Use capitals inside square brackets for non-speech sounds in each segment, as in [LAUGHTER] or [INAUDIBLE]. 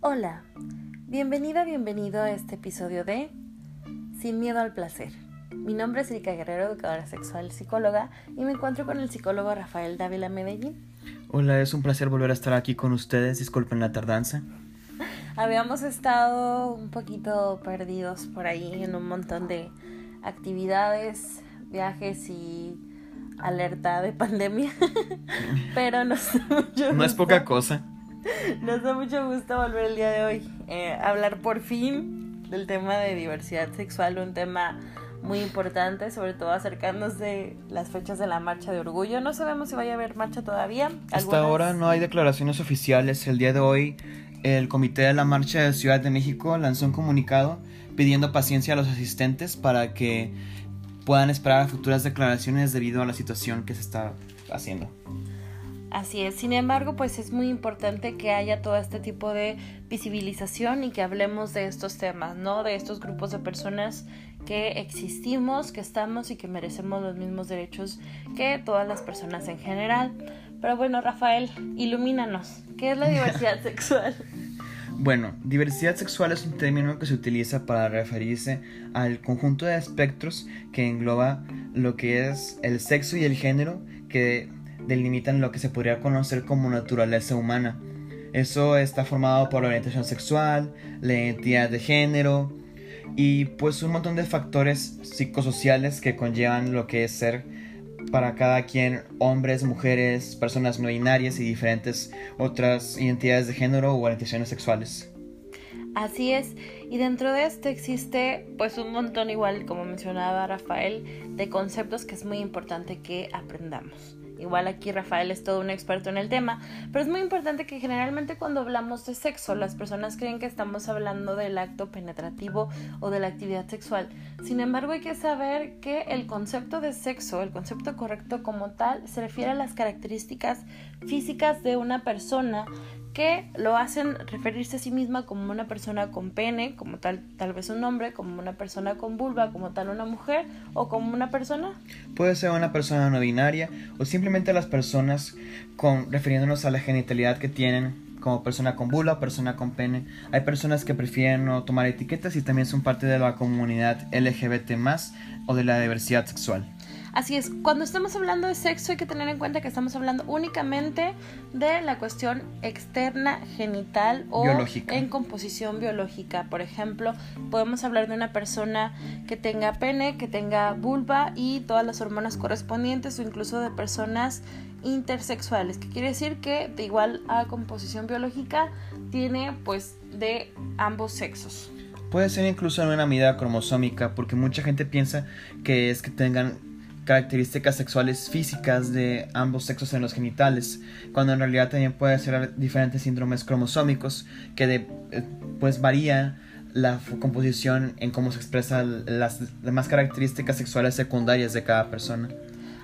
Hola, bienvenida, bienvenido a este episodio de Sin miedo al placer. Mi nombre es Erika Guerrero, educadora sexual, psicóloga, y me encuentro con el psicólogo Rafael Dávila Medellín. Hola, es un placer volver a estar aquí con ustedes. Disculpen la tardanza. [LAUGHS] Habíamos estado un poquito perdidos por ahí en un montón de actividades, viajes y alerta de pandemia, [LAUGHS] pero nos No es poca cosa. Nos da mucho gusto volver el día de hoy eh, hablar por fin del tema de diversidad sexual, un tema muy importante, sobre todo acercándose las fechas de la marcha de orgullo. No sabemos si vaya a haber marcha todavía. Hasta ahora no hay declaraciones oficiales. El día de hoy el Comité de la Marcha de Ciudad de México lanzó un comunicado pidiendo paciencia a los asistentes para que puedan esperar futuras declaraciones debido a la situación que se está haciendo. Así es, sin embargo, pues es muy importante que haya todo este tipo de visibilización y que hablemos de estos temas, ¿no? De estos grupos de personas que existimos, que estamos y que merecemos los mismos derechos que todas las personas en general. Pero bueno, Rafael, ilumínanos. ¿Qué es la diversidad [LAUGHS] sexual? Bueno, diversidad sexual es un término que se utiliza para referirse al conjunto de espectros que engloba lo que es el sexo y el género que delimitan lo que se podría conocer como naturaleza humana. Eso está formado por la orientación sexual, la identidad de género y pues un montón de factores psicosociales que conllevan lo que es ser para cada quien hombres, mujeres, personas no binarias y diferentes otras identidades de género o orientaciones sexuales. Así es, y dentro de esto existe pues un montón igual, como mencionaba Rafael, de conceptos que es muy importante que aprendamos. Igual aquí Rafael es todo un experto en el tema, pero es muy importante que generalmente cuando hablamos de sexo las personas creen que estamos hablando del acto penetrativo o de la actividad sexual. Sin embargo hay que saber que el concepto de sexo, el concepto correcto como tal, se refiere a las características físicas de una persona que lo hacen referirse a sí misma como una persona con pene, como tal, tal vez un hombre, como una persona con vulva, como tal una mujer, o como una persona. Puede ser una persona no binaria, o simplemente las personas con, refiriéndonos a la genitalidad que tienen, como persona con vulva, persona con pene. Hay personas que prefieren no tomar etiquetas y también son parte de la comunidad LGBT o de la diversidad sexual. Así es, cuando estamos hablando de sexo hay que tener en cuenta que estamos hablando únicamente de la cuestión externa, genital o en composición biológica. Por ejemplo, podemos hablar de una persona que tenga pene, que tenga vulva y todas las hormonas correspondientes o incluso de personas intersexuales, que quiere decir que de igual a composición biológica tiene pues de ambos sexos. Puede ser incluso en una medida cromosómica, porque mucha gente piensa que es que tengan características sexuales físicas de ambos sexos en los genitales, cuando en realidad también puede ser diferentes síndromes cromosómicos que de, eh, pues varía la composición en cómo se expresan las demás características sexuales secundarias de cada persona.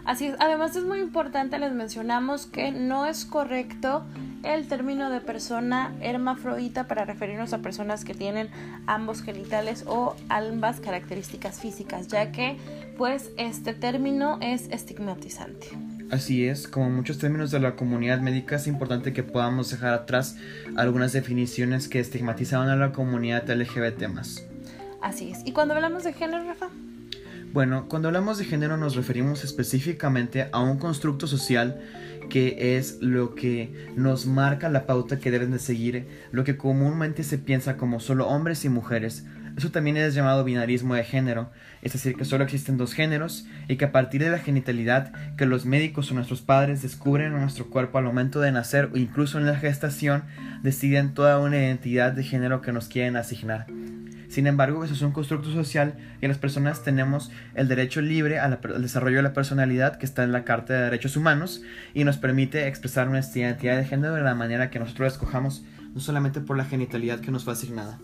Así es, además es muy importante, les mencionamos que no es correcto el término de persona hermafrodita para referirnos a personas que tienen ambos genitales o ambas características físicas, ya que pues este término es estigmatizante. Así es, como muchos términos de la comunidad médica es importante que podamos dejar atrás algunas definiciones que estigmatizaban a la comunidad LGBT+. Así es. ¿Y cuando hablamos de género, Rafa? Bueno, cuando hablamos de género nos referimos específicamente a un constructo social que es lo que nos marca la pauta que deben de seguir lo que comúnmente se piensa como solo hombres y mujeres. Eso también es llamado binarismo de género, es decir, que solo existen dos géneros y que a partir de la genitalidad que los médicos o nuestros padres descubren en nuestro cuerpo al momento de nacer o incluso en la gestación, deciden toda una identidad de género que nos quieren asignar. Sin embargo, eso es un constructo social y las personas tenemos el derecho libre al desarrollo de la personalidad que está en la Carta de Derechos Humanos y nos permite expresar nuestra identidad de género de la manera que nosotros escojamos, no solamente por la genitalidad que nos fue asignada.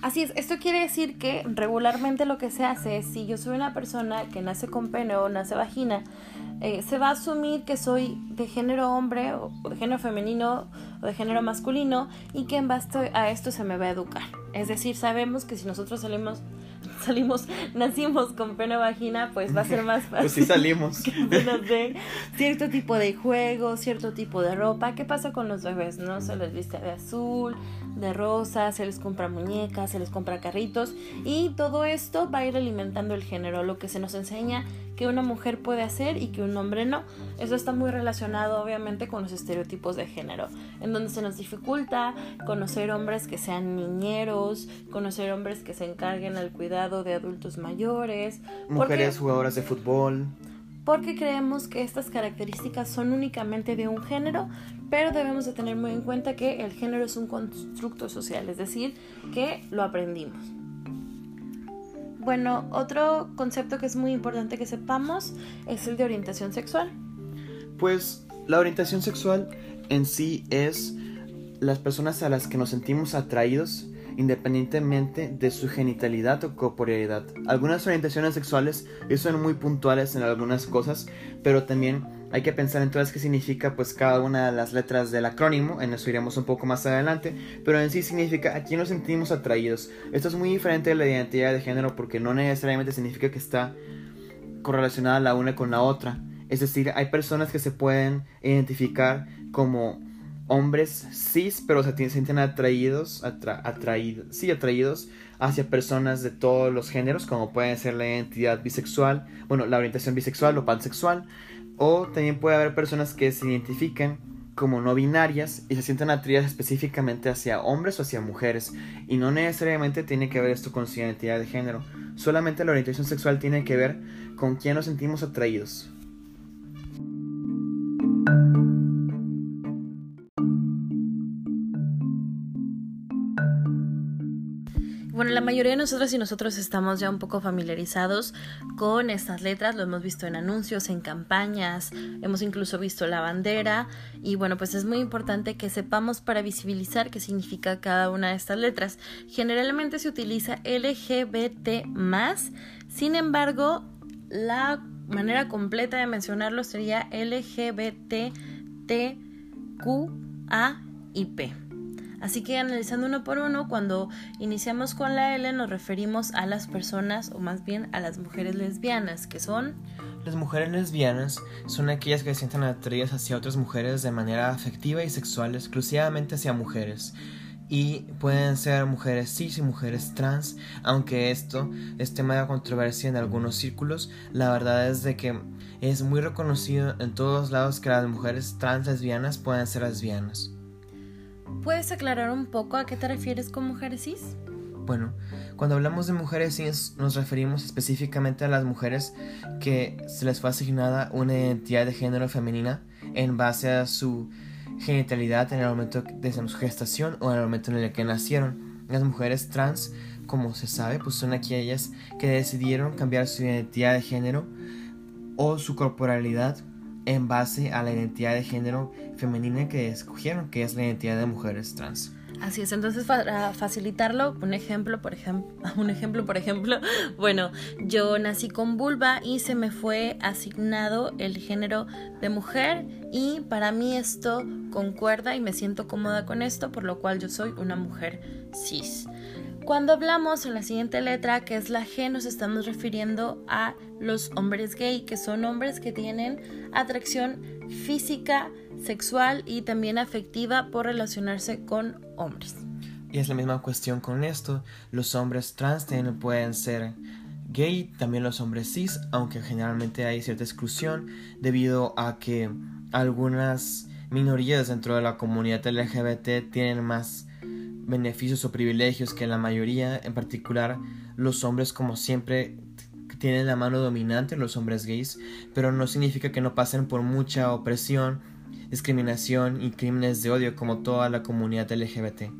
Así es, esto quiere decir que regularmente lo que se hace es si yo soy una persona que nace con pene o nace vagina, eh, se va a asumir que soy de género hombre o de género femenino o de género masculino y que en base a esto se me va a educar. Es decir, sabemos que si nosotros salimos, salimos, nacimos con pene vagina, pues va a ser más fácil. [LAUGHS] pues sí salimos. [LAUGHS] Que nos den cierto tipo de juego, cierto tipo de ropa. ¿Qué pasa con los bebés? No se les viste de azul, de rosa, se les compra muñecas, se les compra carritos y todo esto va a ir alimentando el género, lo que se nos enseña que una mujer puede hacer y que un hombre no. Eso está muy relacionado obviamente con los estereotipos de género, en donde se nos dificulta conocer hombres que sean niñeros, conocer hombres que se encarguen al cuidado de adultos mayores, mujeres jugadoras de fútbol. Porque creemos que estas características son únicamente de un género, pero debemos de tener muy en cuenta que el género es un constructo social, es decir, que lo aprendimos. Bueno, otro concepto que es muy importante que sepamos es el de orientación sexual. Pues la orientación sexual en sí es las personas a las que nos sentimos atraídos independientemente de su genitalidad o corporealidad. Algunas orientaciones sexuales son muy puntuales en algunas cosas, pero también hay que pensar entonces qué significa pues cada una de las letras del acrónimo, en eso iremos un poco más adelante, pero en sí significa a quién nos sentimos atraídos. Esto es muy diferente de la identidad de género porque no necesariamente significa que está correlacionada la una con la otra. Es decir, hay personas que se pueden identificar como hombres cis, pero se sienten atraídos, atraídos, sí, atraídos hacia personas de todos los géneros, como puede ser la identidad bisexual, bueno, la orientación bisexual o pansexual, o también puede haber personas que se identifiquen como no binarias y se sienten atraídas específicamente hacia hombres o hacia mujeres. Y no necesariamente tiene que ver esto con su identidad de género. Solamente la orientación sexual tiene que ver con quién nos sentimos atraídos. Bueno, la mayoría de nosotros y nosotros estamos ya un poco familiarizados con estas letras, lo hemos visto en anuncios, en campañas, hemos incluso visto la bandera y bueno, pues es muy importante que sepamos para visibilizar qué significa cada una de estas letras. Generalmente se utiliza LGBT sin embargo, la manera completa de mencionarlo sería LGBT, A y P. Así que analizando uno por uno, cuando iniciamos con la L nos referimos a las personas o más bien a las mujeres lesbianas, que son... Las mujeres lesbianas son aquellas que sienten atraídas hacia otras mujeres de manera afectiva y sexual exclusivamente hacia mujeres. Y pueden ser mujeres cis y mujeres trans, aunque esto es tema de controversia en algunos círculos, la verdad es de que es muy reconocido en todos lados que las mujeres trans lesbianas pueden ser lesbianas. ¿Puedes aclarar un poco a qué te refieres con mujeres cis? Bueno, cuando hablamos de mujeres cis nos referimos específicamente a las mujeres que se les fue asignada una identidad de género femenina en base a su genitalidad en el momento de su gestación o en el momento en el que nacieron. Las mujeres trans, como se sabe, pues son aquellas que decidieron cambiar su identidad de género o su corporalidad en base a la identidad de género femenina que escogieron, que es la identidad de mujeres trans. Así es, entonces para facilitarlo, un ejemplo, por ejemplo, [LAUGHS] un ejemplo, por ejemplo, [LAUGHS] bueno, yo nací con vulva y se me fue asignado el género de mujer y para mí esto concuerda y me siento cómoda con esto, por lo cual yo soy una mujer cis. Cuando hablamos en la siguiente letra, que es la G, nos estamos refiriendo a los hombres gay, que son hombres que tienen atracción física, sexual y también afectiva por relacionarse con hombres. Y es la misma cuestión con esto. Los hombres trans también pueden ser gay, también los hombres cis, aunque generalmente hay cierta exclusión debido a que algunas minorías dentro de la comunidad LGBT tienen más beneficios o privilegios que la mayoría, en particular los hombres como siempre tienen la mano dominante, los hombres gays, pero no significa que no pasen por mucha opresión, discriminación y crímenes de odio como toda la comunidad LGBT.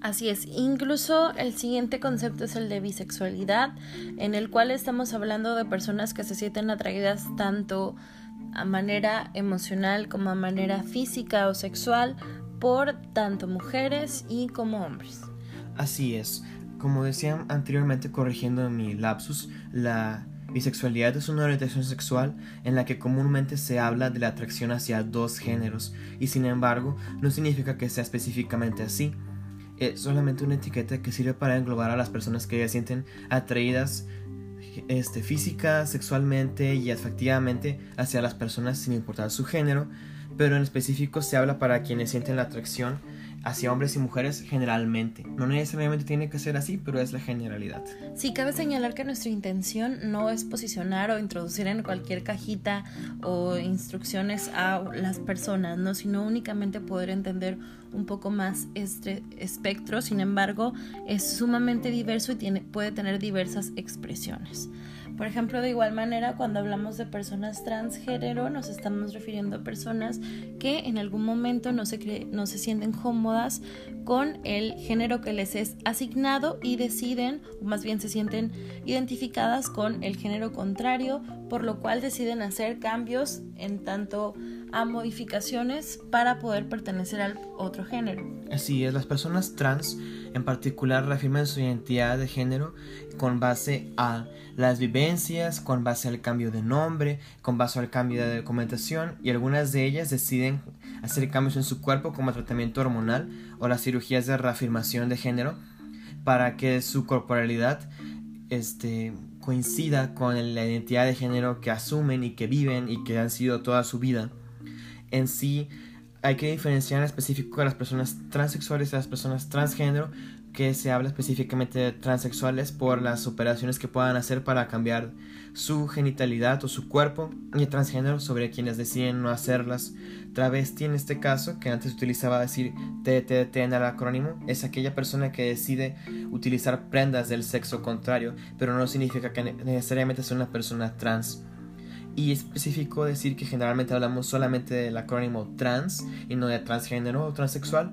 Así es, incluso el siguiente concepto es el de bisexualidad, en el cual estamos hablando de personas que se sienten atraídas tanto a manera emocional como a manera física o sexual por tanto mujeres y como hombres. Así es. Como decía anteriormente corrigiendo mi lapsus, la bisexualidad es una orientación sexual en la que comúnmente se habla de la atracción hacia dos géneros y sin embargo no significa que sea específicamente así. es solamente una etiqueta que sirve para englobar a las personas que se sienten atraídas este, física, sexualmente y afectivamente hacia las personas sin importar su género, pero en específico se habla para quienes sienten la atracción hacia hombres y mujeres generalmente. No necesariamente tiene que ser así, pero es la generalidad. Sí, cabe señalar que nuestra intención no es posicionar o introducir en cualquier cajita o instrucciones a las personas, ¿no? sino únicamente poder entender un poco más este espectro. Sin embargo, es sumamente diverso y tiene, puede tener diversas expresiones. Por ejemplo, de igual manera, cuando hablamos de personas transgénero, nos estamos refiriendo a personas que en algún momento no se, no se sienten cómodas con el género que les es asignado y deciden, o más bien se sienten identificadas con el género contrario, por lo cual deciden hacer cambios en tanto a modificaciones para poder pertenecer al otro género. Así es, las personas trans en particular reafirman su identidad de género con base a las vivencias, con base al cambio de nombre, con base al cambio de documentación y algunas de ellas deciden hacer cambios en su cuerpo como tratamiento hormonal o las cirugías de reafirmación de género para que su corporalidad este, coincida con la identidad de género que asumen y que viven y que han sido toda su vida en sí hay que diferenciar en específico a las personas transexuales y a las personas transgénero, que se habla específicamente de transexuales por las operaciones que puedan hacer para cambiar su genitalidad o su cuerpo, y transgénero sobre quienes deciden no hacerlas. Travesti en este caso, que antes utilizaba decir TTT en el acrónimo, es aquella persona que decide utilizar prendas del sexo contrario, pero no significa que necesariamente sea una persona trans y es específico decir que generalmente hablamos solamente del acrónimo trans y no de transgénero o transexual,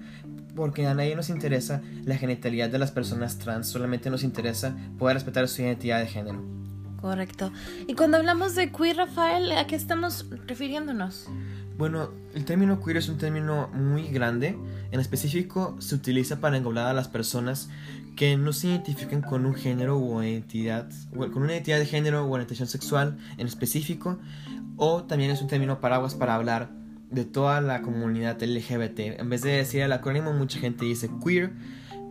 porque a nadie nos interesa la genitalidad de las personas trans, solamente nos interesa poder respetar su identidad de género. Correcto. Y cuando hablamos de queer, Rafael, ¿a qué estamos refiriéndonos? Bueno, el término queer es un término muy grande. En específico, se utiliza para englobar a las personas que no se identifican con un género o identidad, con una identidad de género o orientación sexual en específico, o también es un término paraguas para hablar de toda la comunidad LGBT. En vez de decir el acrónimo, mucha gente dice queer,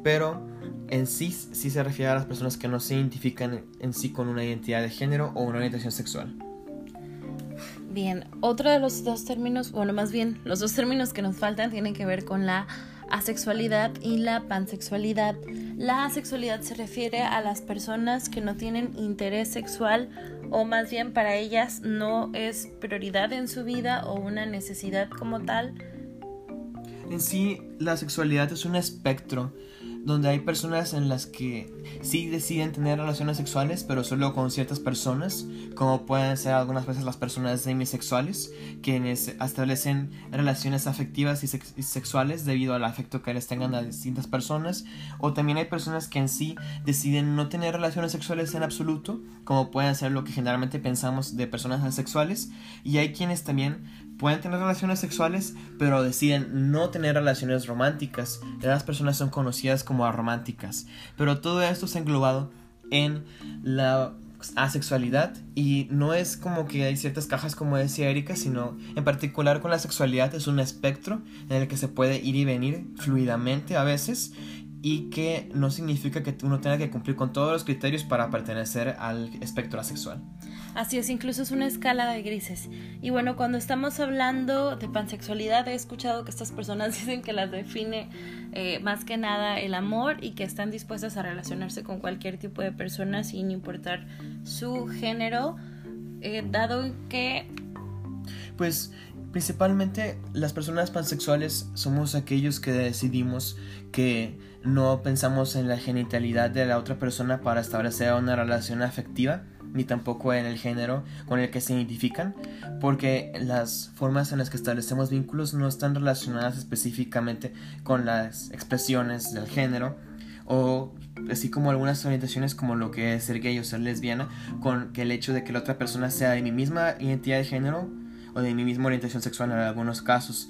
pero en sí sí se refiere a las personas que no se identifican en sí con una identidad de género o una orientación sexual. Bien, otro de los dos términos, bueno, más bien los dos términos que nos faltan tienen que ver con la asexualidad y la pansexualidad. La asexualidad se refiere a las personas que no tienen interés sexual o más bien para ellas no es prioridad en su vida o una necesidad como tal. En sí, la sexualidad es un espectro donde hay personas en las que sí deciden tener relaciones sexuales, pero solo con ciertas personas, como pueden ser algunas veces las personas demisexuales, quienes establecen relaciones afectivas y, sexuales debido al afecto que les tengan a distintas personas, o también hay personas que en sí deciden no tener relaciones sexuales en absoluto, como pueden ser lo que generalmente pensamos de personas asexuales, y hay quienes también pueden tener relaciones sexuales, pero deciden no tener relaciones románticas. Las personas son conocidas como arománticas. Pero todo esto ha englobado en la asexualidad y no es como que hay ciertas cajas como decía Erika, sino en particular con la sexualidad es un espectro en el que se puede ir y venir fluidamente a veces y que no significa que uno tenga que cumplir con todos los criterios para pertenecer al espectro asexual. Así es, incluso es una escala de grises. Y bueno, cuando estamos hablando de pansexualidad, he escuchado que estas personas [LAUGHS] dicen que las define eh, más que nada el amor y que están dispuestas a relacionarse con cualquier tipo de persona sin importar su género, eh, dado que... Pues principalmente las personas pansexuales somos aquellos que decidimos que no pensamos en la genitalidad de la otra persona para establecer una relación afectiva ni tampoco en el género con el que se identifican, porque las formas en las que establecemos vínculos no están relacionadas específicamente con las expresiones del género o así como algunas orientaciones como lo que es ser gay o ser lesbiana, con que el hecho de que la otra persona sea de mi misma identidad de género o de mi misma orientación sexual en algunos casos.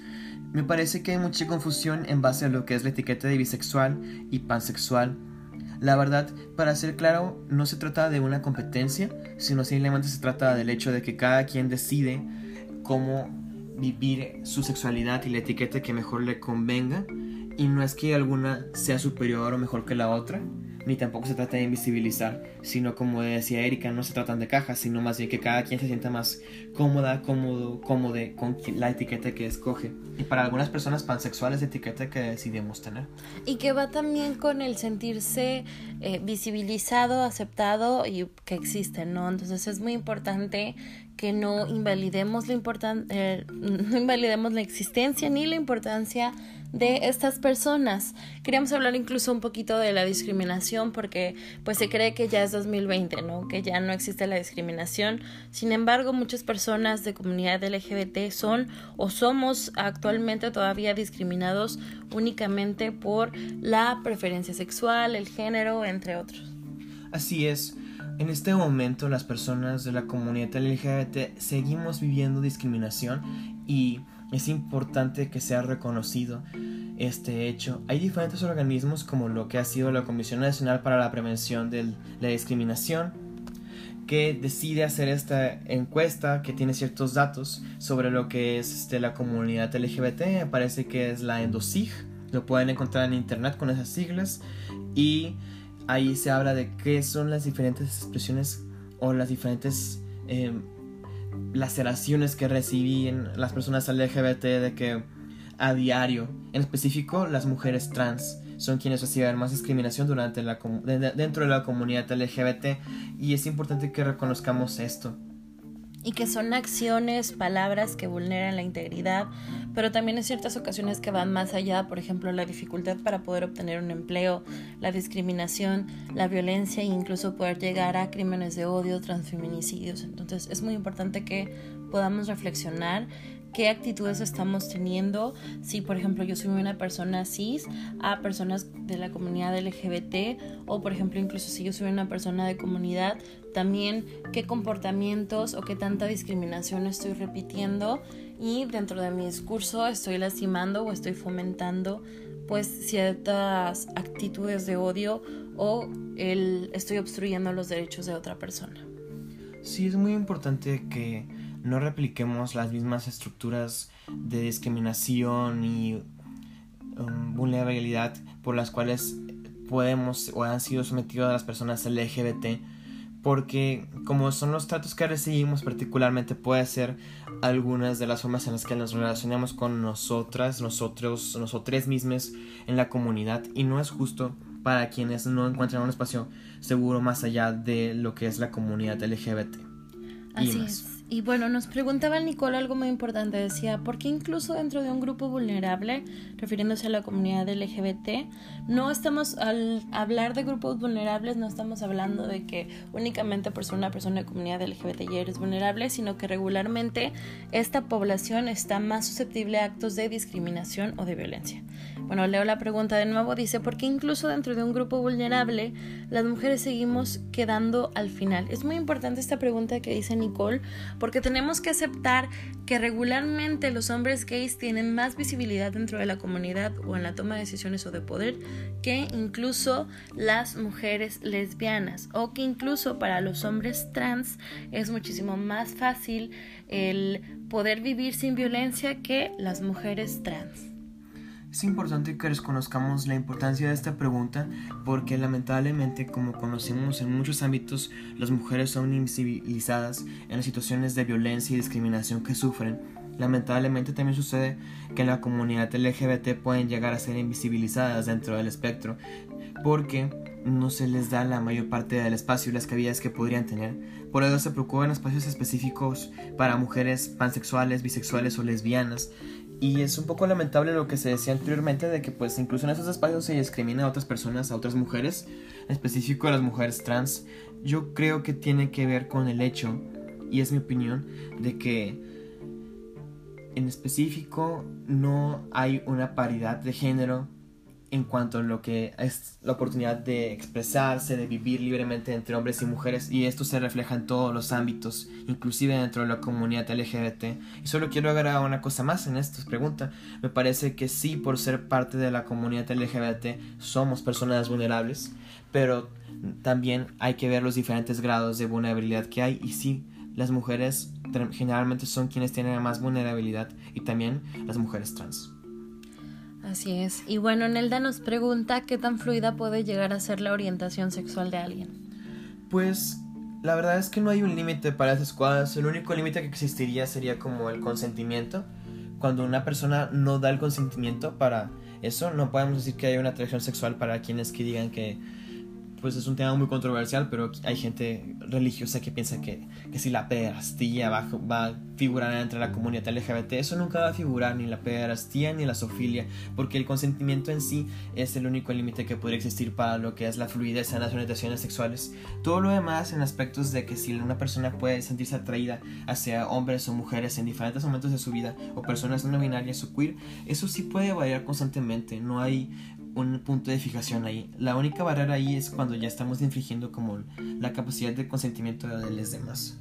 Me parece que hay mucha confusión en base a lo que es la etiqueta de bisexual y pansexual la verdad, para ser claro, no se trata de una competencia, sino simplemente se trata del hecho de que cada quien decide cómo vivir su sexualidad y la etiqueta que mejor le convenga. Y no es que alguna sea superior o mejor que la otra, ni tampoco se trata de invisibilizar, sino como decía Erika, no se tratan de cajas, sino más bien que cada quien se sienta más cómoda, cómodo, cómodo con la etiqueta que escoge. Y para algunas personas pansexuales, etiqueta que decidimos tener. Y que va también con el sentirse eh, visibilizado, aceptado y que existe, ¿no? Entonces es muy importante que no invalidemos la eh, [LAUGHS] no invalidemos la existencia ni la importancia de estas personas. Queríamos hablar incluso un poquito de la discriminación porque pues se cree que ya es 2020, ¿no? Que ya no existe la discriminación. Sin embargo, muchas personas de comunidad LGBT son o somos actualmente todavía discriminados únicamente por la preferencia sexual, el género, entre otros. Así es. En este momento las personas de la comunidad LGBT seguimos viviendo discriminación y es importante que sea reconocido este hecho. Hay diferentes organismos como lo que ha sido la Comisión Nacional para la Prevención de la Discriminación que decide hacer esta encuesta que tiene ciertos datos sobre lo que es este, la comunidad LGBT. Me parece que es la ENDOSIG. Lo pueden encontrar en internet con esas siglas. Y ahí se habla de qué son las diferentes expresiones o las diferentes eh, laceraciones que reciben las personas LGBT de que a diario, en específico las mujeres trans, son quienes reciben más discriminación durante la, dentro de la comunidad LGBT y es importante que reconozcamos esto y que son acciones, palabras que vulneran la integridad, pero también en ciertas ocasiones que van más allá, por ejemplo, la dificultad para poder obtener un empleo, la discriminación, la violencia e incluso poder llegar a crímenes de odio, transfeminicidios. Entonces es muy importante que podamos reflexionar qué actitudes estamos teniendo. Si, por ejemplo, yo soy una persona cis a personas de la comunidad LGBT o, por ejemplo, incluso si yo soy una persona de comunidad, también qué comportamientos o qué tanta discriminación estoy repitiendo y dentro de mi discurso estoy lastimando o estoy fomentando pues ciertas actitudes de odio o el, estoy obstruyendo los derechos de otra persona. Sí, es muy importante que no repliquemos las mismas estructuras de discriminación y um, vulnerabilidad por las cuales podemos o han sido sometidas las personas LGBT porque como son los tratos que recibimos particularmente puede ser algunas de las formas en las que nos relacionamos con nosotras, nosotros, nosotros mismos en la comunidad y no es justo para quienes no encuentran un espacio seguro más allá de lo que es la comunidad LGBT. Así es. Y bueno, nos preguntaba el Nicole algo muy importante. Decía, ¿por qué incluso dentro de un grupo vulnerable, refiriéndose a la comunidad LGBT, no estamos, al hablar de grupos vulnerables, no estamos hablando de que únicamente por ser una persona de comunidad LGBT ya eres vulnerable, sino que regularmente esta población está más susceptible a actos de discriminación o de violencia? Bueno, leo la pregunta de nuevo. Dice, ¿por qué incluso dentro de un grupo vulnerable las mujeres seguimos quedando al final? Es muy importante esta pregunta que dice Nicole porque tenemos que aceptar que regularmente los hombres gays tienen más visibilidad dentro de la comunidad o en la toma de decisiones o de poder que incluso las mujeres lesbianas o que incluso para los hombres trans es muchísimo más fácil el poder vivir sin violencia que las mujeres trans. Es importante que reconozcamos la importancia de esta pregunta porque lamentablemente, como conocemos en muchos ámbitos, las mujeres son invisibilizadas en las situaciones de violencia y discriminación que sufren. Lamentablemente también sucede que en la comunidad LGBT pueden llegar a ser invisibilizadas dentro del espectro porque no se les da la mayor parte del espacio y las cavidades que podrían tener. Por eso se procuran espacios específicos para mujeres pansexuales, bisexuales o lesbianas y es un poco lamentable lo que se decía anteriormente de que pues incluso en esos espacios se discrimina a otras personas, a otras mujeres, en específico a las mujeres trans. Yo creo que tiene que ver con el hecho, y es mi opinión, de que en específico no hay una paridad de género en cuanto a lo que es la oportunidad de expresarse, de vivir libremente entre hombres y mujeres y esto se refleja en todos los ámbitos, inclusive dentro de la comunidad LGBT. Y solo quiero agregar una cosa más en esta pregunta. Me parece que sí, por ser parte de la comunidad LGBT, somos personas vulnerables, pero también hay que ver los diferentes grados de vulnerabilidad que hay y sí, las mujeres generalmente son quienes tienen más vulnerabilidad y también las mujeres trans. Así es. Y bueno, Nelda nos pregunta qué tan fluida puede llegar a ser la orientación sexual de alguien. Pues la verdad es que no hay un límite para esas cosas. El único límite que existiría sería como el consentimiento. Cuando una persona no da el consentimiento para eso, no podemos decir que hay una atracción sexual para quienes que digan que pues es un tema muy controversial, pero hay gente religiosa que piensa que, si la pederastía va, va, a figurar entre la comunidad LGBT, eso nunca va a figurar ni la pederastía ni la sofilia, porque el consentimiento en sí es el único límite que puede existir para lo que es la fluidez en las orientaciones sexuales. Todo lo demás en aspectos de que si una persona puede sentirse atraída hacia hombres o mujeres en diferentes momentos de su vida, o personas no binarias o queer, eso sí puede variar constantemente, no hay un punto de fijación ahí. La única barrera ahí es cuando ya estamos infringiendo como la capacidad de consentimiento de los demás.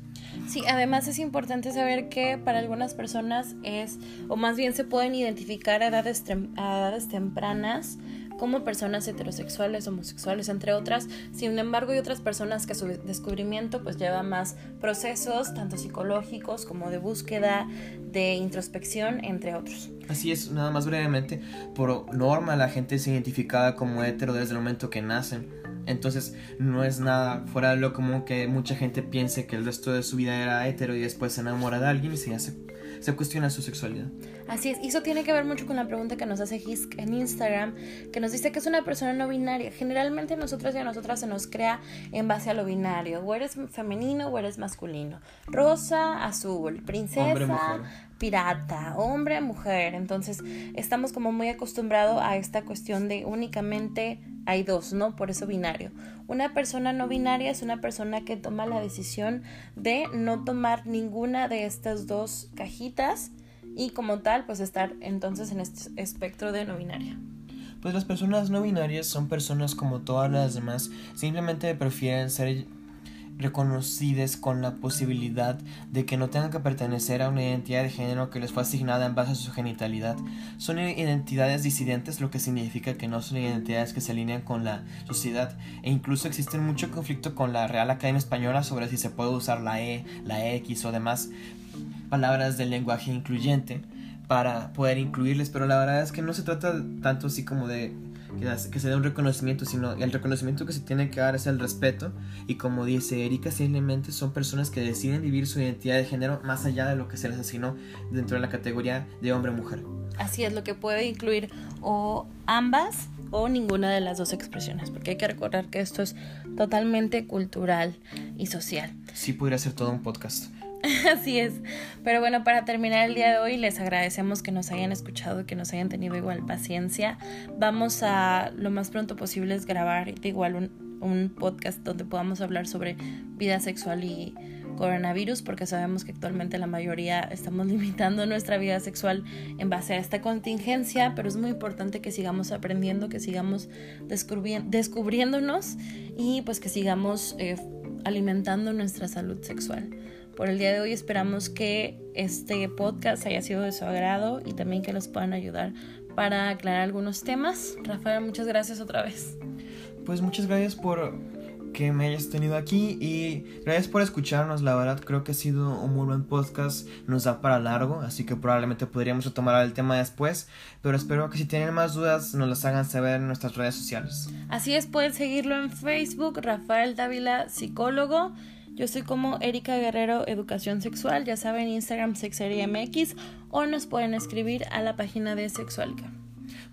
Sí, además es importante saber que para algunas personas es, o más bien se pueden identificar a edades, a edades tempranas como personas heterosexuales, homosexuales, entre otras. Sin embargo, hay otras personas que su descubrimiento pues lleva más procesos, tanto psicológicos como de búsqueda, de introspección, entre otros. Así es, nada más brevemente, por norma la gente es identificada como hetero desde el momento que nacen. Entonces no es nada fuera de lo común que mucha gente piense que el resto de su vida era hetero y después se enamora de alguien y se hace se cuestiona su sexualidad. Así es, y eso tiene que ver mucho con la pregunta que nos hace Hisk en Instagram, que nos dice que es una persona no binaria. Generalmente nosotros y a nosotras se nos crea en base a lo binario, o eres femenino o eres masculino. Rosa, azul, princesa, pirata, hombre, mujer. Entonces estamos como muy acostumbrados a esta cuestión de únicamente hay dos, ¿no? Por eso binario. Una persona no binaria es una persona que toma la decisión de no tomar ninguna de estas dos cajitas y como tal, pues estar entonces en este espectro de no binaria. Pues las personas no binarias son personas como todas las demás, simplemente prefieren ser reconocidas con la posibilidad de que no tengan que pertenecer a una identidad de género que les fue asignada en base a su genitalidad. Son identidades disidentes, lo que significa que no son identidades que se alinean con la sociedad e incluso existe mucho conflicto con la Real Academia Española sobre si se puede usar la E, la X o demás palabras del lenguaje incluyente para poder incluirles, pero la verdad es que no se trata tanto así como de que, se dé un reconocimiento, sino el reconocimiento que se tiene que dar es el respeto. Y como dice Erika, simplemente son personas que deciden vivir su identidad de género más allá de lo que se les asignó dentro de la categoría de hombre o mujer. Así es, lo que puede incluir o ambas o ninguna de las dos expresiones, porque hay que recordar que esto es totalmente cultural y social. Sí, podría ser todo un podcast. [LAUGHS] Así es. Pero bueno, para terminar el día de hoy, les agradecemos que nos hayan escuchado y que nos hayan tenido igual paciencia. Vamos a lo más pronto posible es grabar igual un, un podcast donde podamos hablar sobre vida sexual y coronavirus porque sabemos que actualmente la mayoría estamos [LAUGHS] limitando nuestra vida sexual en base a esta contingencia, pero es muy importante que sigamos aprendiendo, que sigamos descubriéndonos y pues que sigamos eh, alimentando nuestra salud sexual por el día de hoy. Esperamos que este podcast haya sido de su agrado y también que los puedan ayudar para aclarar algunos temas. Rafael, muchas gracias otra vez. Pues muchas gracias por que me hayas tenido aquí y gracias por escucharnos. La verdad creo que ha sido un muy buen podcast. Nos da para largo, así que probablemente podríamos retomar el tema después. Pero espero que si tienen más dudas nos las hagan saber en nuestras redes sociales. Así es, pueden seguirlo en Facebook, Rafael Dávila, psicólogo. Yo soy como Erika Guerrero Educación Sexual, ya saben, Instagram Sexería MX o nos pueden escribir a la página de Sexualca.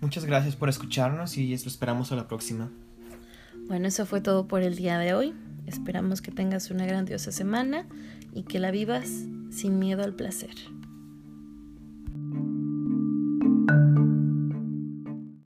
Muchas gracias por escucharnos y lo esperamos a la próxima. Bueno, eso fue todo por el día de hoy. Esperamos que tengas una grandiosa semana y que la vivas sin miedo al placer.